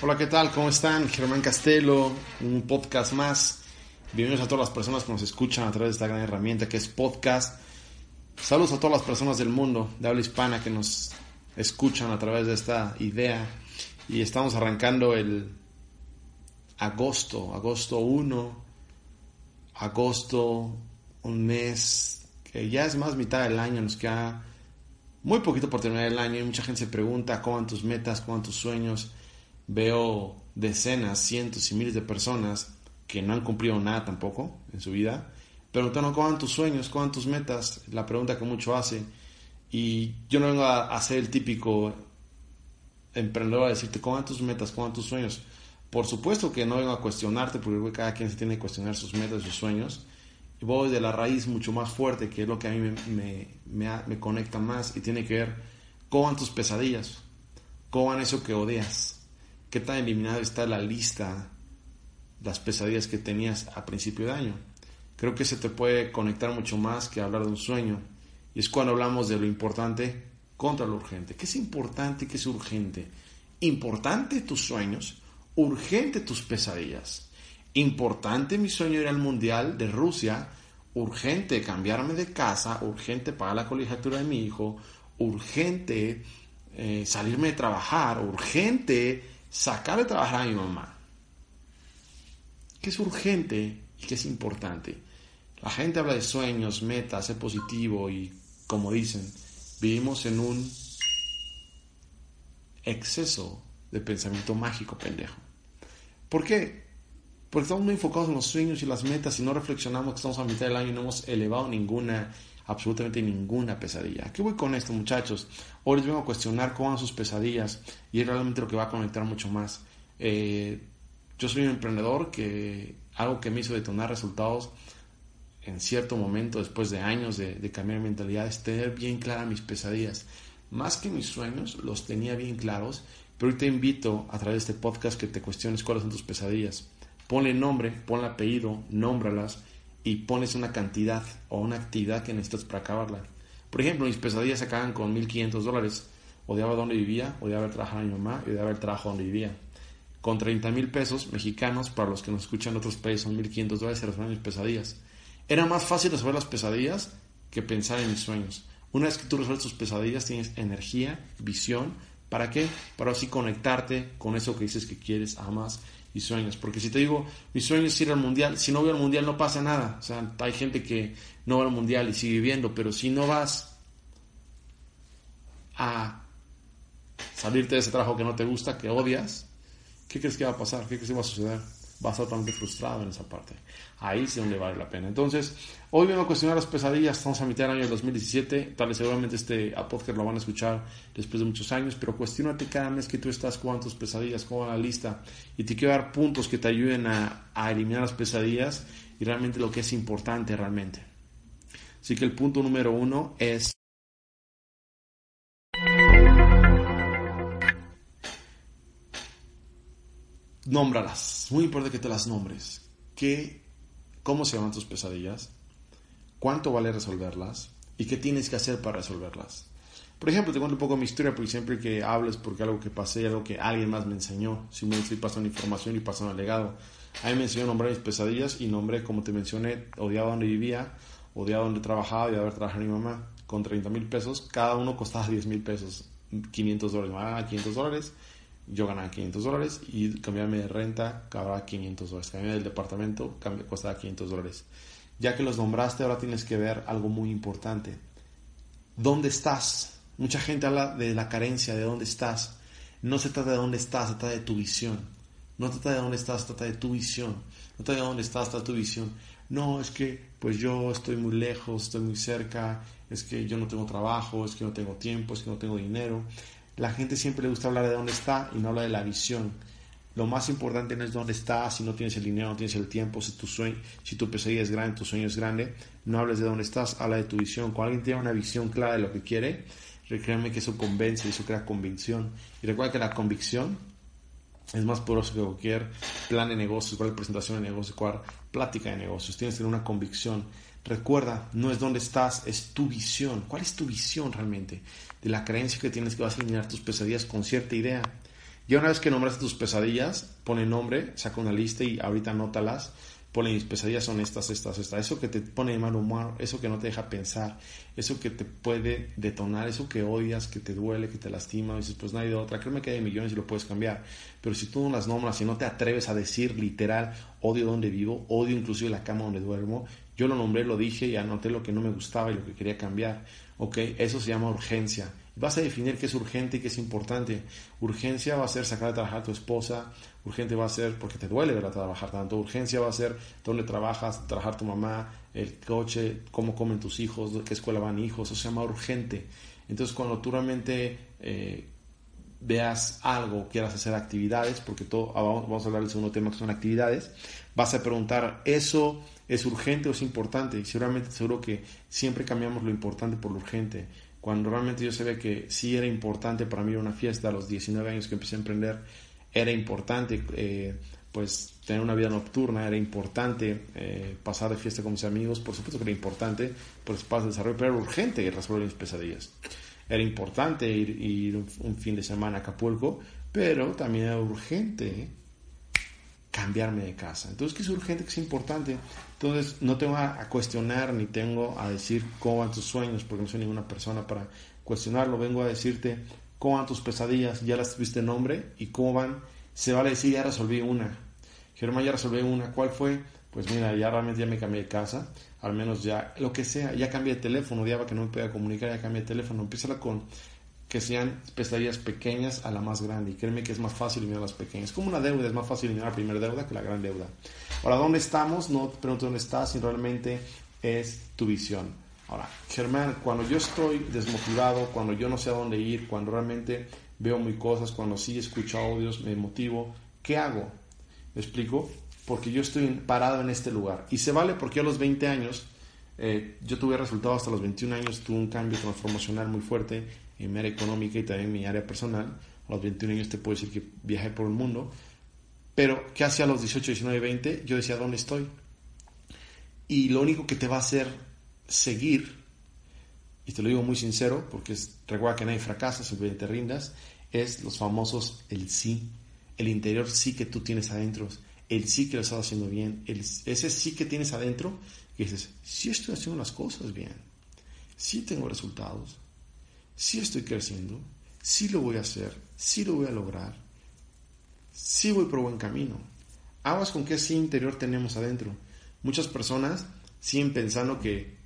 Hola, ¿qué tal? ¿Cómo están? Germán Castelo, un podcast más. Bienvenidos a todas las personas que nos escuchan a través de esta gran herramienta que es podcast. Saludos a todas las personas del mundo de habla hispana que nos escuchan a través de esta idea. Y estamos arrancando el agosto, agosto 1, agosto, un mes que ya es más mitad del año, nos queda muy poquito por terminar el año y mucha gente se pregunta cómo van tus metas, cómo van tus sueños. Veo decenas, cientos y miles de personas que no han cumplido nada tampoco en su vida, preguntando cómo van tus sueños, cómo van tus metas, la pregunta que mucho hace. Y yo no vengo a, a ser el típico emprendedor a decirte cómo van tus metas, cómo van tus sueños. Por supuesto que no vengo a cuestionarte, porque cada quien se tiene que cuestionar sus metas, sus sueños. Y voy de la raíz mucho más fuerte, que es lo que a mí me, conecta más y tiene que ver cómo van tus pesadillas, cómo van eso que odias, qué tan eliminada está la lista, las pesadillas que tenías a principio de año. Creo que se te puede conectar mucho más que hablar de un sueño. Y es cuando hablamos de lo importante contra lo urgente. ¿Qué es importante y qué es urgente? Importante tus sueños, urgente tus pesadillas. Importante mi sueño ir al Mundial de Rusia, urgente cambiarme de casa, urgente pagar la colegiatura de mi hijo, urgente eh, salirme de trabajar, urgente sacar de trabajar a mi mamá. ¿Qué es urgente y qué es importante? La gente habla de sueños, metas, ser positivo y, como dicen, vivimos en un exceso de pensamiento mágico pendejo. ¿Por qué? Porque estamos muy enfocados en los sueños y las metas y no reflexionamos que estamos a mitad del año y no hemos elevado ninguna, absolutamente ninguna pesadilla. ¿A qué voy con esto, muchachos? Hoy les vengo a cuestionar cómo van sus pesadillas y es realmente lo que va a conectar mucho más. Eh, yo soy un emprendedor que algo que me hizo detonar resultados en cierto momento, después de años de, cambiar mi mentalidad, es tener bien claras mis pesadillas. Más que mis sueños, los tenía bien claros, pero hoy te invito a través de este podcast que te cuestiones cuáles son tus pesadillas. Ponle nombre, ponle apellido, nómbralas y pones una cantidad o una actividad que necesitas para acabarla. Por ejemplo, mis pesadillas se acaban con 1.500 dólares. Odiaba donde vivía, odiaba el trabajo de mi mamá y odiaba el trabajo donde vivía. Con 30 mil pesos mexicanos, para los que nos escuchan en otros países, son 1.500 dólares, se resuelven mis pesadillas. Era más fácil resolver las pesadillas que pensar en mis sueños. Una vez que tú resuelves tus pesadillas, tienes energía, visión. ¿Para qué? Para así conectarte con eso que dices que quieres, amas y sueños. Porque si te digo, mi sueño es ir al mundial, si no voy al mundial no pasa nada. O sea, hay gente que no va al mundial y sigue viviendo, pero si no vas a salirte de ese trabajo que no te gusta, que odias, ¿qué crees que va a pasar? ¿Qué crees que va a suceder? Vas a estar totalmente frustrado en esa parte. Ahí sí donde vale la pena. Entonces, hoy vengo a cuestionar las pesadillas. Estamos a mitad del año del 2017. Tal vez seguramente este podcast lo van a escuchar después de muchos años, pero cuestionate cada mes que tú estás cuántas pesadillas, cómo va la lista. Y te quiero dar puntos que te ayuden a eliminar las pesadillas y realmente lo que es importante realmente. Así que el punto número uno es nómbralas. Muy importante que te las nombres. ¿Qué, ¿Cómo se llaman tus pesadillas? ¿Cuánto vale resolverlas? ¿Y qué tienes que hacer para resolverlas? Por ejemplo, te cuento un poco mi historia, porque siempre que hables porque algo que pasé, algo que alguien más me enseñó, si me estoy pasando información y pasando el legado. A mí me enseñó a nombrar mis pesadillas y nombré, como te mencioné, odiaba donde vivía, odiaba donde trabajaba de haber trabajado mi mamá. Con 30 mil pesos, cada uno costaba 10 mil pesos, 500 dólares. Ah, 500 dólares, yo ganaba 500 dólares y cambiarme de renta cobraba 500 dólares. Cambiarme del departamento costaba 500 dólares. Ya que los nombraste, ahora tienes que ver algo muy importante. ¿Dónde estás? Mucha gente habla de la carencia, de dónde estás. No se trata de dónde estás, se trata de tu visión. No trata de dónde estás, se trata de tu visión. No trata de dónde estás, se trata de tu visión. No, es que pues yo estoy muy lejos, estoy muy cerca, es que yo no tengo trabajo, es que no tengo tiempo, es que no tengo dinero. La gente siempre le gusta hablar de dónde está y no habla de la visión. Lo más importante no es dónde estás, si no tienes el dinero, no tienes el tiempo, si tu sueño, si tu pesadilla es grande, tu sueño es grande, no hables de dónde estás, habla de tu visión. Cuando alguien tiene una visión clara de lo que quiere, créeme que eso convence, eso crea convicción. Y recuerda que la convicción es más poderoso que cualquier plan de negocios, cualquier presentación de negocios, cualquier plática de negocios. Tienes que tener una convicción. Recuerda, no es dónde estás, es tu visión. ¿Cuál es tu visión realmente? De la creencia que tienes que vas a eliminar tus pesadillas con cierta idea. Ya una vez que nombraste tus pesadillas, pone nombre, saca una lista y ahorita anótalas Ponle mis pesadillas son estas, estas, estas. Eso que te pone de mal humor, eso que no te deja pensar, eso que te puede detonar, eso que odias, que te duele, que te lastima. Dices, pues hay de otra. Créeme que hay millones y lo puedes cambiar. Pero si tú no las nombras y no te atreves a decir literal, odio donde vivo, odio inclusive la cama donde duermo, yo lo nombré, lo dije y anoté lo que no me gustaba y lo que quería cambiar. ¿Ok? Eso se llama urgencia. Vas a definir qué es urgente y qué es importante. Urgencia va a ser sacar de trabajar a tu esposa. Urgente va a ser porque te duele verla trabajar tanto. Urgencia va a ser dónde trabajas, trabajar tu mamá, el coche, cómo comen tus hijos, qué escuela van hijos. Eso se llama urgente. Entonces, cuando tú realmente eh, veas algo, quieras hacer actividades, porque todo, ah, vamos a hablar del segundo tema que son actividades, vas a preguntar, ¿eso es urgente o es importante? Y seguramente seguro que siempre cambiamos lo importante por lo urgente cuando realmente yo sabía que sí era importante para mí una fiesta a los 19 años que empecé a emprender, era importante eh, pues tener una vida nocturna, era importante eh, pasar de fiesta con mis amigos, por supuesto que era importante por espacio de desarrollo, pero era urgente resolver mis pesadillas. Era importante ir, un, fin de semana a Acapulco, pero también era urgente cambiarme de casa. Entonces, que es urgente, que es importante. Entonces, no tengo a, a, cuestionar ni tengo a decir cómo van tus sueños, porque no soy ninguna persona para cuestionarlo. Vengo a decirte cómo van tus pesadillas, ya las tuviste nombre y cómo van. Se vale decir, ya resolví una. Germán, ya resolví una. ¿Cuál fue? Pues mira, ya realmente ya me cambié de casa. Al menos ya, lo que sea, ya cambié de teléfono. Odiaba que no me pueda comunicar, ya cambié de teléfono. Empieza con que sean pesadillas pequeñas a la más grande. Y créeme que es más fácil eliminar las pequeñas. Como una deuda, es más fácil eliminar la primera deuda que la gran deuda. Ahora, ¿dónde estamos? No te pregunto dónde estás, si realmente es tu visión. Ahora, Germán, cuando yo estoy desmotivado, cuando yo no sé a dónde ir, cuando realmente veo muy cosas, cuando sí escucho audios, me motivo, ¿qué hago? ¿Me explico? Porque yo estoy parado en este lugar. Y se vale porque a los 20 años, eh, yo tuve resultados hasta los 21 años, tuve un cambio transformacional muy fuerte en mi área económica y también en mi área personal. A los 21 años te puedo decir que viajé por el mundo. Pero, ¿qué hacía a los 18, 19, 20? Yo decía, ¿dónde estoy? Y lo único que te va a hacer seguir, y te lo digo muy sincero, porque es, recuerda que nadie fracasa, siempre te rindas, es los famosos el sí. El interior sí que tú tienes adentro. El sí que lo estás haciendo bien. Ese sí que tienes adentro, que dices, sí estoy haciendo las cosas bien. Sí tengo resultados sí estoy creciendo, sí lo voy a hacer, sí lo voy a lograr, sí voy por buen camino. Aguas con qué sí interior tenemos adentro. Muchas personas siguen pensando que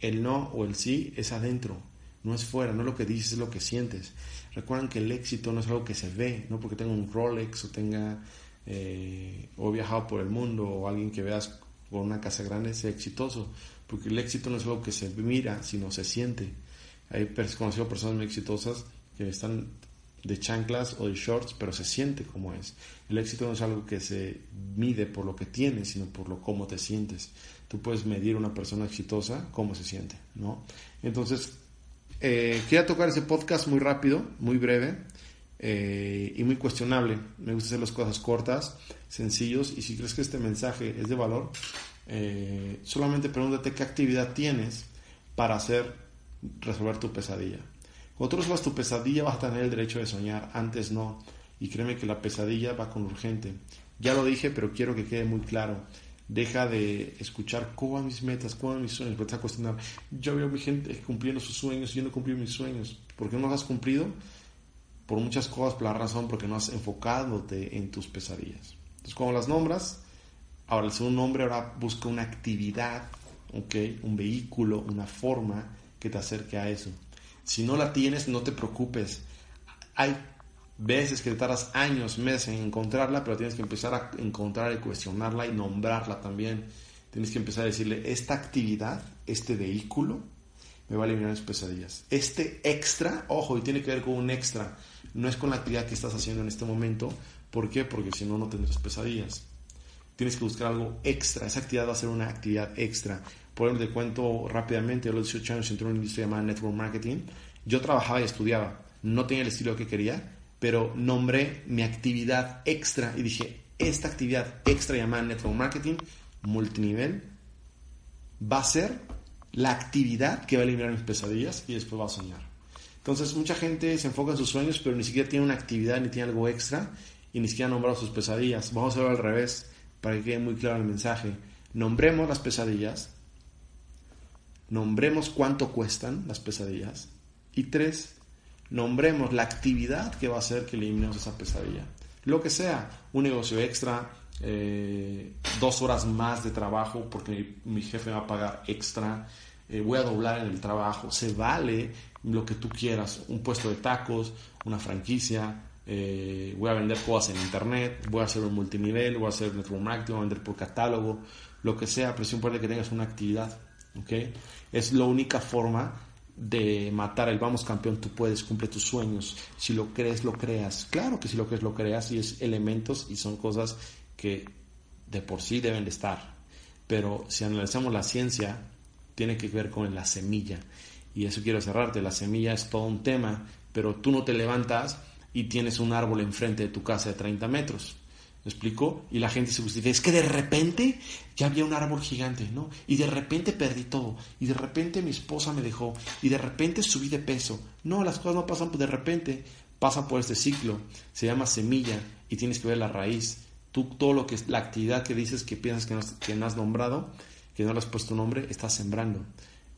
el no o el sí es adentro, no es fuera, no lo que dices, es lo que sientes. Recuerden que el éxito no es algo que se ve, no porque tenga un Rolex o tenga eh, o viajado por el mundo o alguien que veas con una casa grande sea exitoso, porque el éxito no es algo que se mira, sino se siente. He conocido personas muy exitosas que están de chanclas o de shorts, pero se siente como es. El éxito no es algo que se mide por lo que tienes, sino por lo cómo te sientes. Tú puedes medir a una persona exitosa cómo se siente, ¿no? Entonces, eh, quería tocar ese podcast muy rápido, muy breve eh, y muy cuestionable. Me gusta hacer las cosas cortas, sencillos, y si crees que este mensaje es de valor, eh, solamente pregúntate qué actividad tienes para hacer resolver tu pesadilla. Cuando tú resuelvas tu pesadilla vas a tener el derecho de soñar, antes no. Y créeme que la pesadilla va con urgente. Ya lo dije, pero quiero que quede muy claro. Deja de escuchar cómo van mis metas, cómo van mis sueños. Porque a cuestionar, yo veo a mi gente cumpliendo sus sueños yo no cumplí mis sueños. ¿Por qué no los has cumplido? Por muchas cosas, por la razón, porque no has enfocándote en tus pesadillas. Entonces, cuando las nombras, ahora el segundo nombre, ahora busca una actividad, ¿okay? un vehículo, una forma que te acerque a eso. Si no la tienes, no te preocupes. Hay veces que tardas años, meses en encontrarla, pero tienes que empezar a encontrar y cuestionarla y nombrarla también. Tienes que empezar a decirle, esta actividad, este vehículo, me va a eliminar mis pesadillas. Este extra, ojo, y tiene que ver con un extra, no es con la actividad que estás haciendo en este momento. ¿Por qué? Porque si no, no tendrás pesadillas. Tienes que buscar algo extra. Esa actividad va a ser una actividad extra. Por ejemplo, te cuento rápidamente, a los 18 años entré en una industria llamada Network Marketing. Yo trabajaba y estudiaba, no tenía el estilo que quería, pero nombré mi actividad extra y dije, esta actividad extra llamada Network Marketing, multinivel, va a ser la actividad que va a eliminar mis pesadillas y después va a soñar. Entonces, mucha gente se enfoca en sus sueños, pero ni siquiera tiene una actividad ni tiene algo extra y ni siquiera ha nombrado sus pesadillas. Vamos a hacerlo al revés para que quede muy claro el mensaje. Nombremos las pesadillas, nombremos cuánto cuestan las pesadillas y tres, nombremos la actividad que va a hacer que eliminemos esa pesadilla. Lo que sea, un negocio extra, eh, dos horas más de trabajo porque mi, jefe va a pagar extra, eh, voy a doblar en el trabajo, se vale lo que tú quieras, un puesto de tacos, una franquicia, eh, voy a vender cosas en internet, voy a hacer un multinivel, voy a hacer network marketing, voy a vender por catálogo, lo que sea, pero importante que tengas una actividad. Es la única forma de matar el vamos campeón, tú puedes, cumple tus sueños. Si lo crees, lo creas. Claro que si lo crees, lo creas y es elementos y son cosas que de por sí deben de estar. Pero si analizamos la ciencia, tiene que ver con la semilla. Y eso quiero cerrarte, la semilla es todo un tema, pero tú no te levantas y tienes un árbol enfrente de tu casa de 30 metros. ¿Me explico? Y la gente se justifica. Es que de repente ya había un árbol gigante, ¿no? Y de repente perdí todo. Y de repente mi esposa me dejó. Y de repente subí de peso. No, las cosas no pasan de repente. Pasan por este ciclo. Se llama semilla y tienes que ver la raíz. Tú todo lo que la actividad que dices que piensas que no, que no has nombrado, que no le has puesto nombre, estás sembrando.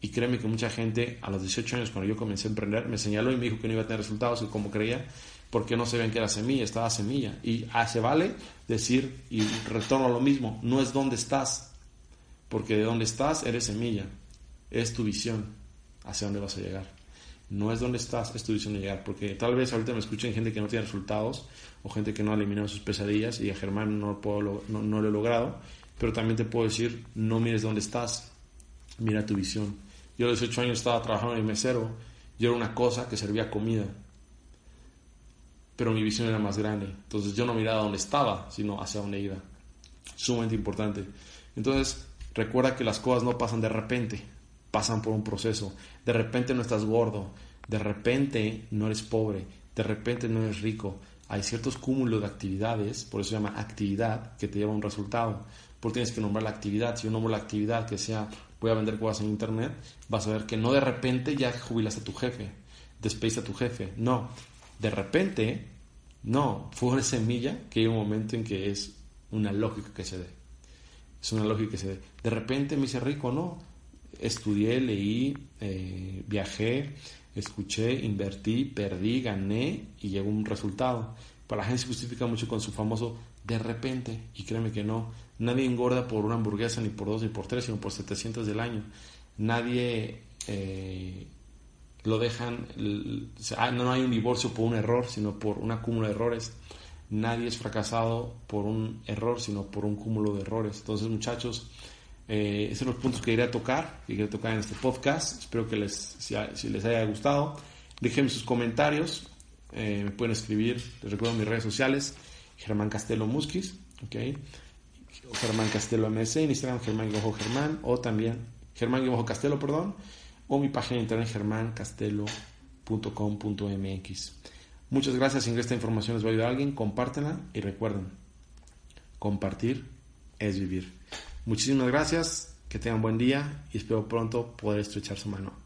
Y créeme que mucha gente a los 18 años cuando yo comencé a emprender me señaló y me dijo que no iba a tener resultados y como creía porque no se ven que era semilla, estaba semilla. Y hace vale decir, y retorno a lo mismo, no es dónde estás, porque de dónde estás eres semilla, es tu visión hacia dónde vas a llegar. No es dónde estás, es tu visión de llegar, porque tal vez ahorita me escuchen gente que no tiene resultados o gente que no ha eliminado sus pesadillas y a Germán no, puedo, no, no lo he logrado, pero también te puedo decir, no mires dónde estás, mira tu visión. Yo a los 18 años estaba trabajando en mesero, yo era una cosa que servía comida, pero mi visión era más grande. Entonces yo no miraba dónde estaba, sino hacia dónde iba. Sumamente importante. Entonces recuerda que las cosas no pasan de repente, pasan por un proceso. De repente no estás gordo, de repente no eres pobre, de repente no eres rico. Hay ciertos cúmulos de actividades, por eso se llama actividad, que te lleva a un resultado. Porque tienes que nombrar la actividad. Si yo nombro la actividad que sea voy a vender cosas en internet, vas a ver que no de repente ya jubilaste a tu jefe, despediste a tu jefe. No, de repente, no, fue una semilla que hay un momento en que es una lógica que se dé. Es una lógica que se dé. De repente me hice rico, no. Estudié, leí, eh, viajé, escuché, invertí, perdí, gané y llegó un resultado. Para la gente se justifica mucho con su famoso de repente, y créeme que no. Nadie engorda por una hamburguesa, ni por dos, ni por tres, sino por 700 del año. Nadie eh, lo dejan, ah, no hay un divorcio por un error, sino por un acúmulo de errores. Nadie es fracasado por un error, sino por un cúmulo de errores. Entonces, muchachos, eh, esos son los puntos que quería tocar, que quería tocar en este podcast. Espero que les, si, les haya gustado. Déjenme sus comentarios. Eh, me pueden escribir, les recuerdo mis redes sociales, Germán Castelo Musquis, ¿ok? Germán Castelo MS, en Instagram Germán Germán, o también Germán Castelo, perdón, o mi página de internet germancastelo.com.mx. Muchas gracias. Si esta información les va a ayudar a alguien, compártenla y recuerden, compartir es vivir. Muchísimas gracias, que tengan buen día y espero pronto poder estrechar su mano.